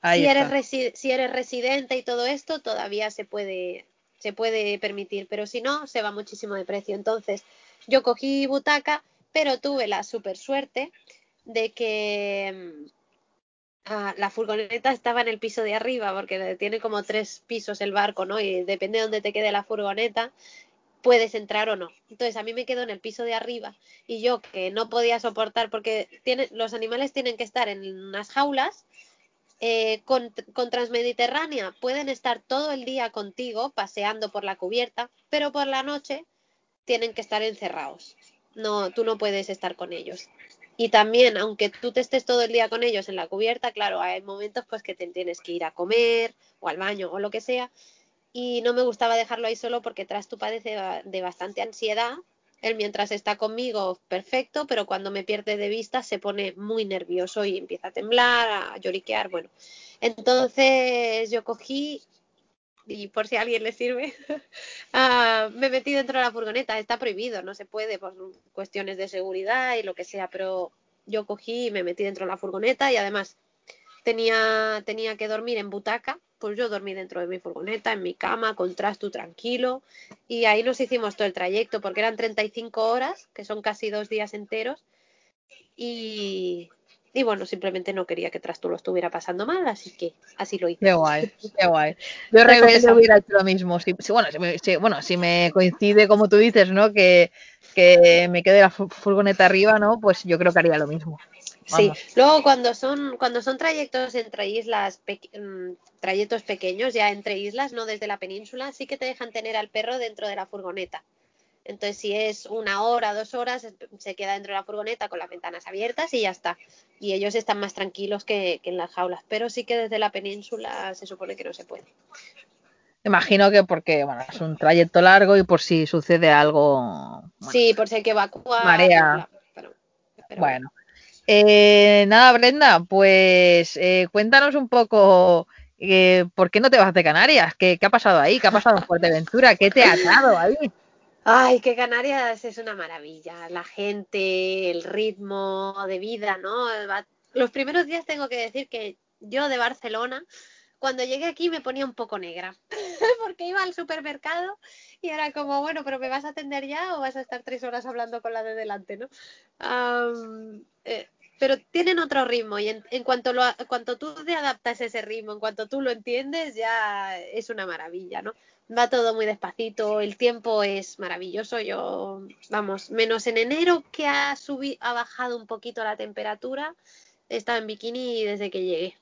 si eres, si eres residente y todo esto, todavía se puede, se puede permitir, pero si no, se va muchísimo de precio. Entonces, yo cogí butaca, pero tuve la super suerte de que mm, ah, la furgoneta estaba en el piso de arriba, porque tiene como tres pisos el barco, ¿no? Y depende de dónde te quede la furgoneta, puedes entrar o no. Entonces a mí me quedo en el piso de arriba y yo que no podía soportar porque los animales tienen que estar en unas jaulas. Eh, con, con, Transmediterránea pueden estar todo el día contigo paseando por la cubierta, pero por la noche tienen que estar encerrados. No, tú no puedes estar con ellos. Y también, aunque tú te estés todo el día con ellos en la cubierta, claro, hay momentos pues que te tienes que ir a comer o al baño o lo que sea y no me gustaba dejarlo ahí solo porque tras tu padece de bastante ansiedad. Él mientras está conmigo, perfecto, pero cuando me pierde de vista se pone muy nervioso y empieza a temblar, a lloriquear, bueno. Entonces yo cogí, y por si a alguien le sirve, ah, me metí dentro de la furgoneta. Está prohibido, no se puede por cuestiones de seguridad y lo que sea, pero yo cogí y me metí dentro de la furgoneta y además tenía, tenía que dormir en butaca pues yo dormí dentro de mi furgoneta, en mi cama, con trasto tranquilo, y ahí nos hicimos todo el trayecto, porque eran 35 horas, que son casi dos días enteros, y, y bueno, simplemente no quería que Trasto lo estuviera pasando mal, así que así lo hice. Qué guay, qué guay. Yo realmente hubiera hecho lo mismo. Si, bueno, si, bueno, si me coincide, como tú dices, ¿no? Que, que me quede la furgoneta arriba, ¿no? Pues yo creo que haría lo mismo. Sí, luego cuando son, cuando son trayectos entre islas, mm, trayectos pequeños, ya entre islas, no desde la península, sí que te dejan tener al perro dentro de la furgoneta. Entonces, si es una hora, dos horas, se queda dentro de la furgoneta con las ventanas abiertas y ya está. Y ellos están más tranquilos que, en las jaulas. Pero sí que desde la península se supone que no se puede. Imagino que porque bueno, es un trayecto largo y por si sucede algo. sí, por si hay que evacuar. Marea. bueno. Eh, nada, Brenda, pues eh, cuéntanos un poco eh, por qué no te vas de Canarias, ¿Qué, ha pasado ahí, qué ha pasado en Fuerteventura, qué te ha dado ahí. Ay, que Canarias es una maravilla, la gente, el ritmo de vida, ¿no? Los primeros días tengo que decir que yo de Barcelona, cuando llegué aquí me ponía un poco negra, porque iba al supermercado y era como, bueno, pero ¿me vas a atender ya o vas a estar tres horas hablando con la de delante, ¿no? Eh, pero tienen otro ritmo y en, cuanto, lo, cuanto tú te adaptas a ese ritmo, en cuanto tú lo entiendes, ya es una maravilla, ¿no? Va todo muy despacito, el tiempo es maravilloso. Yo, vamos, menos en enero que ha subido, ha bajado un poquito la temperatura, he estado en bikini desde que llegué.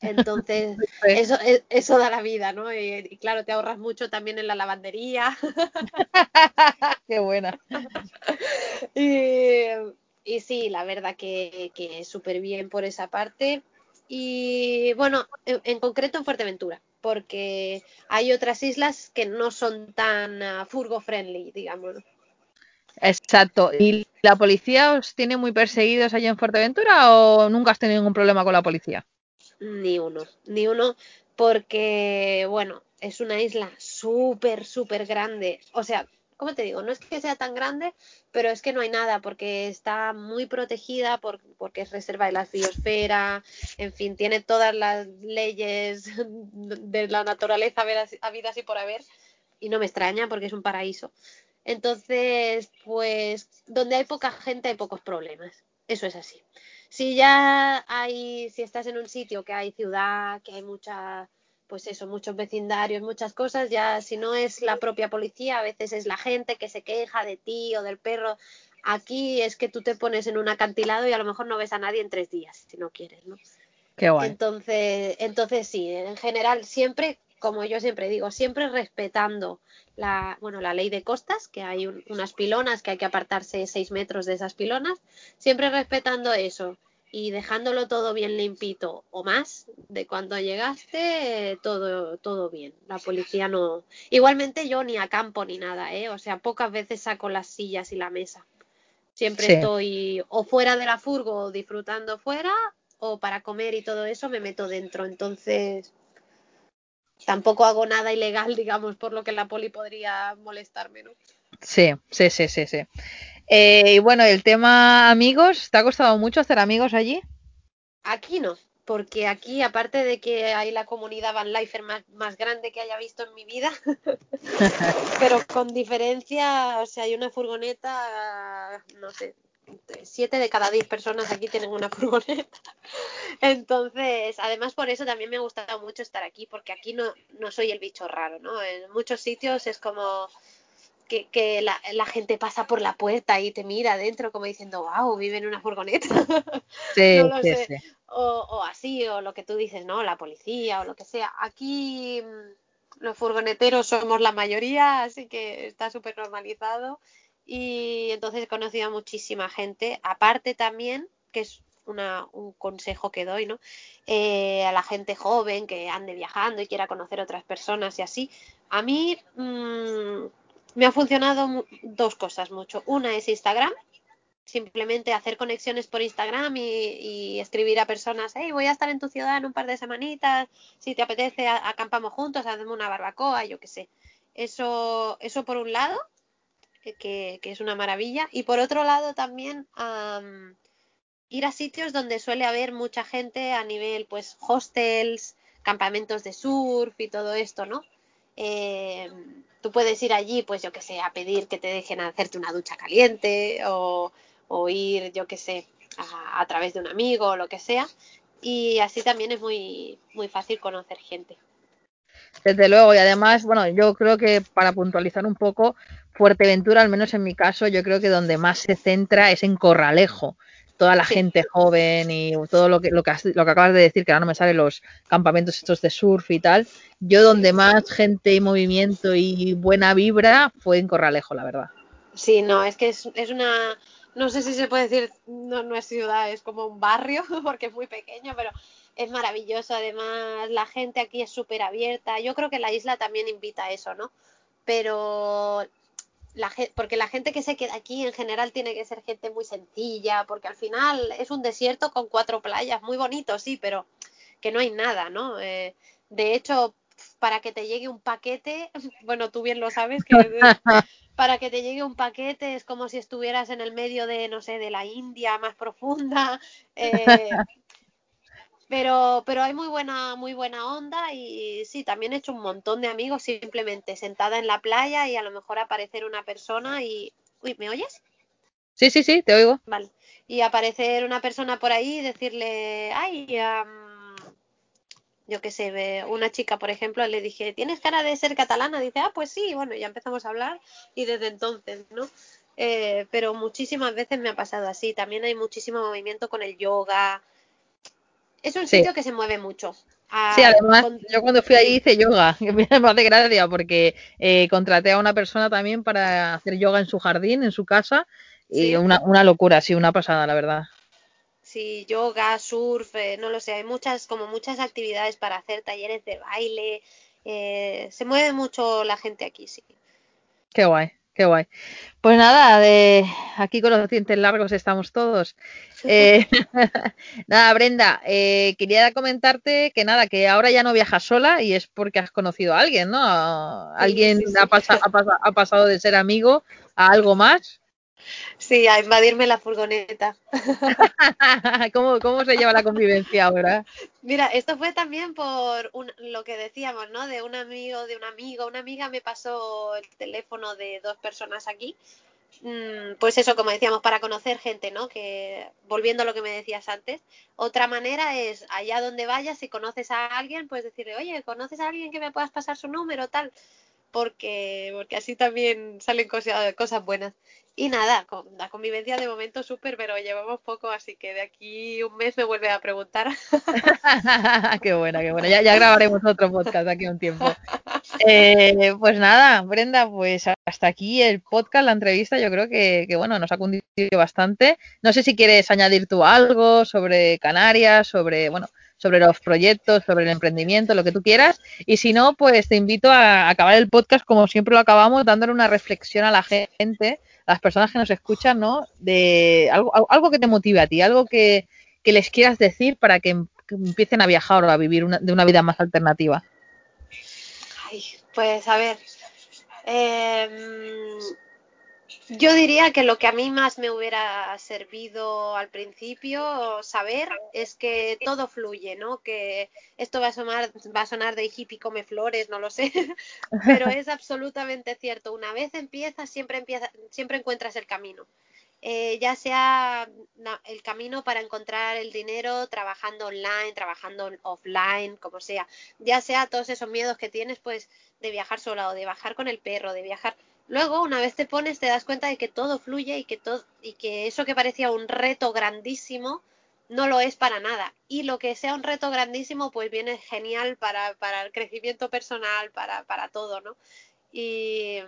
Entonces, eso, e, eso da la vida, ¿no? Y, claro, te ahorras mucho también en la lavandería. Qué buena. y, y sí, la verdad que, que súper bien por esa parte. Y bueno, en, concreto en Fuerteventura, porque hay otras islas que no son tan uh, furgo friendly, digamos. Exacto. ¿Y la policía os tiene muy perseguidos allá en Fuerteventura o nunca has tenido ningún problema con la policía? Ni uno, ni uno, porque, bueno, es una isla súper, súper grande. O sea, ¿cómo te digo? No es que sea tan grande, pero es que no hay nada porque está muy protegida por, porque es reserva de la biosfera, en fin, tiene todas las leyes de la naturaleza habidas y por haber y no me extraña porque es un paraíso. Entonces, pues donde hay poca gente hay pocos problemas. Eso es así. Si ya hay, si estás en un sitio que hay ciudad, que hay mucha, pues eso, muchos vecindarios, muchas cosas, ya si no es la propia policía, a veces es la gente que se queja de ti o del perro. Aquí es que tú te pones en un acantilado y a lo mejor no ves a nadie en tres días, si no quieres, ¿no? Qué guay. Entonces, entonces sí, en general siempre como yo siempre digo, siempre respetando la, bueno, la ley de costas, que hay unas pilonas que hay que apartarse seis metros de esas pilonas, siempre respetando eso y dejándolo todo bien limpito o más de cuando llegaste, todo, todo bien. La policía no. Igualmente yo ni a campo ni nada, ¿eh? O sea, pocas veces saco las sillas y la mesa. Siempre estoy o fuera de la furgo disfrutando fuera o para comer y todo eso me meto dentro. Entonces, tampoco hago nada ilegal, digamos, por lo que la poli podría molestarme, ¿no? Sí, sí, sí, sí, sí. Eh, y bueno, el tema amigos, ¿te ha costado mucho hacer amigos allí? Aquí no, porque aquí, aparte de que hay la comunidad Van Lifer más, más grande que haya visto en mi vida, pero con diferencia, o sea, hay una furgoneta, no sé, siete de cada diez personas aquí tienen una furgoneta. Entonces, además por eso también me ha gustado mucho estar aquí, porque aquí no, no soy el bicho raro, ¿no? En muchos sitios es como que, que la, la, gente pasa por la puerta y te mira adentro como diciendo, wow, vive en una furgoneta. Sí, no lo sí, sé. Sí. O, o, así, o lo que tú dices, ¿no? La policía o lo que sea. Aquí mm, los furgoneteros somos la mayoría, así que está súper normalizado y entonces he conocido a muchísima gente. Aparte también, que es una, un consejo que doy, ¿no? Eh, a la gente joven que ande viajando y quiera conocer otras personas y así. A mí mmm, me ha funcionado dos cosas mucho. Una es Instagram, simplemente hacer conexiones por Instagram y, y, escribir a personas, hey, voy a estar en tu ciudad en un par de semanitas, si te apetece, acampamos juntos, hacemos una barbacoa, yo qué sé. Eso, eso por un lado que, es una maravilla. Y por otro lado también um, ir a sitios donde suele haber mucha gente a nivel pues hostels, campamentos de surf y todo esto, ¿no? Eh, tú puedes ir allí, pues yo que sé, a pedir que te dejen hacerte una ducha caliente o, o ir, yo que sé, a, a, través de un amigo o lo que sea. Y así también es muy, muy fácil conocer gente. Desde luego, y además, bueno, yo creo que para puntualizar un poco, Fuerteventura, al menos en mi caso, yo creo que donde más se centra es en Corralejo. Toda la sí. gente joven y todo lo que, lo, que, lo que acabas de decir, que ahora no me salen los campamentos estos de surf y tal. Yo donde más gente y movimiento y buena vibra fue en Corralejo, la verdad. Sí, no, es que es, es una, no sé si se puede decir, no, no es ciudad, es como un barrio, porque es muy pequeño, pero es maravilloso. Además, la gente aquí es súper abierta. Yo creo que la isla también invita a eso, ¿no? Pero la, porque la gente que se queda aquí en general tiene que ser gente muy sencilla, porque al final es un desierto con cuatro playas, muy bonito, sí, pero que no hay nada, ¿no? Eh, de hecho, para que te llegue un paquete, bueno, tú bien lo sabes, que para que te llegue un paquete es como si estuvieras en el medio de, no sé, de la India más profunda. Eh, pero, pero hay muy buena, muy buena onda y sí, también he hecho un montón de amigos simplemente sentada en la playa y a lo mejor aparecer una persona y... Uy, ¿me oyes? Sí, sí, sí, te oigo. Vale. Y aparecer una persona por ahí y decirle, ay, um, yo qué sé, una chica, por ejemplo, le dije, ¿tienes cara de ser catalana? Dice, ah, pues sí, bueno, ya empezamos a hablar y desde entonces, ¿no? Eh, pero muchísimas veces me ha pasado así. También hay muchísimo movimiento con el yoga, es un sitio sí. que se mueve mucho. Ah, sí, además, con... yo cuando fui ahí hice yoga, que me hace gracia porque eh, contraté a una persona también para hacer yoga en su jardín, en su casa, y una, una locura, sí, una pasada, la verdad. Sí, yoga, surf, eh, no lo sé, hay muchas, como muchas actividades para hacer, talleres de baile, eh, se mueve mucho la gente aquí, sí. Qué guay, Qué guay. Pues nada, de aquí con los dientes largos estamos todos. Eh, nada, Brenda, eh, quería comentarte que nada, que ahora ya no viajas sola y es porque has conocido a alguien, ¿no? Alguien Ha, ha, pasado de ser amigo a algo más. Sí, a invadirme la furgoneta. ¿Cómo, ¿Cómo, se lleva la convivencia ahora? Mira, esto fue también por lo que decíamos, ¿no? De un amigo, de un amigo. Una amiga me pasó el teléfono de dos personas aquí. Mm, pues eso, como decíamos, para conocer gente, ¿no? Que volviendo a lo que me decías antes, otra manera es allá donde vayas, si conoces a alguien, pues decirle, oye, ¿conoces a alguien que me puedas pasar su número, tal? Porque, porque así también salen cosas, cosas buenas. Y nada, la convivencia de momento súper, pero llevamos poco, así que de aquí un mes me vuelve a preguntar. qué buena, qué buena. Ya, grabaremos otro podcast aquí un tiempo. Eh, pues nada, Brenda, pues hasta aquí el podcast, la entrevista. Yo creo que, que, bueno, nos ha cundido bastante. No sé si quieres añadir tú algo sobre Canarias, sobre, bueno, sobre los proyectos, sobre el emprendimiento, lo que tú quieras. Y si no, pues te invito a acabar el podcast como siempre lo acabamos, dándole una reflexión a la gente las personas que nos escuchan, ¿no? De algo, algo que te motive a ti, algo que, les quieras decir para que, empiecen a viajar o a vivir de una vida más alternativa. Ay, pues a ver, eh, yo diría que lo que a mí más me hubiera servido al principio saber es que todo fluye, ¿no? Que esto va a sonar, va a sonar de hippie come flores, no lo sé, pero es absolutamente cierto. Una vez empiezas, siempre empieza, siempre encuentras el camino. Eh, ya sea el camino para encontrar el dinero trabajando online, trabajando offline, como sea, ya sea todos esos miedos que tienes, pues de viajar sola o de viajar con el perro, de viajar Luego, una vez te pones, te das cuenta de que todo fluye y que, todo, y que eso que parecía un reto grandísimo no lo es para nada. Y lo que sea un reto grandísimo, pues viene genial para, para el crecimiento personal, para, para todo, ¿no? Y,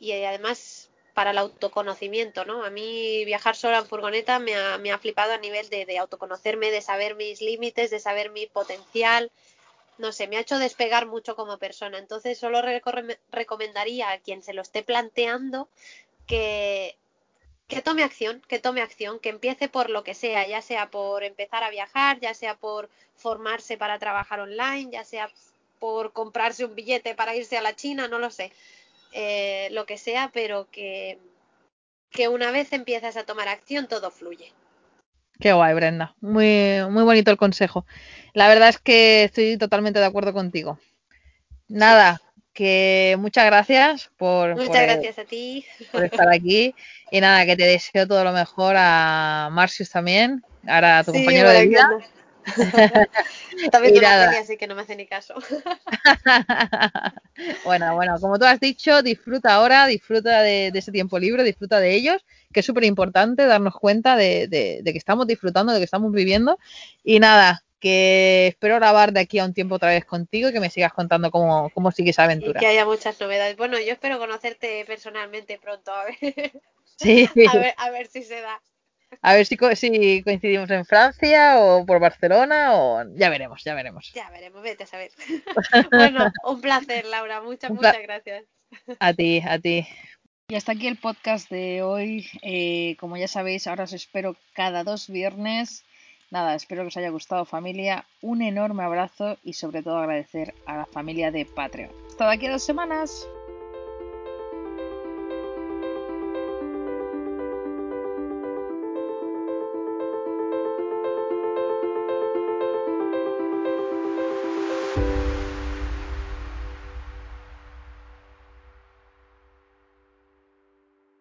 y, además para el autoconocimiento, ¿no? A mí viajar sola en furgoneta me ha, me ha flipado a nivel de, de autoconocerme, de saber mis límites, de saber mi potencial, no sé, me ha hecho despegar mucho como persona. Entonces, solo recomendaría a quien se lo esté planteando que, que tome acción, que tome acción, que empiece por lo que sea, ya sea por empezar a viajar, ya sea por formarse para trabajar online, ya sea por comprarse un billete para irse a la China, no lo sé, eh, lo que sea, pero que, que una vez empiezas a tomar acción, todo fluye. Qué guay, Brenda. Muy, muy bonito el consejo. La verdad es que estoy totalmente de acuerdo contigo. Nada, que muchas gracias por, muchas gracias a ti. por estar aquí. Y nada, que te deseo todo lo mejor a Marcius también, ahora tu compañero de vida. Viendo la tele, así que no me hace ni caso. bueno, bueno, como tú has dicho, disfruta ahora, disfruta de, ese tiempo libre, disfruta de ellos, que es súper importante darnos cuenta de, que estamos disfrutando, de que estamos viviendo. Y nada, que espero grabar de aquí a un tiempo otra vez contigo y que me sigas contando cómo, cómo sigue esa aventura. Y que haya muchas novedades. Bueno, yo espero conocerte personalmente pronto, a ver. Sí. a ver, a ver si se da. A ver si, si coincidimos en Francia o por Barcelona o ya veremos, ya veremos. Ya veremos, vete a saber. bueno, un placer, Laura. Muchas, muchas gracias. A ti, a ti. Y hasta aquí el podcast de hoy. Eh, como ya sabéis, ahora os espero cada dos viernes. Nada, espero que os haya gustado familia. Un enorme abrazo y sobre todo agradecer a la familia de Patreon. Hasta de aquí a dos semanas.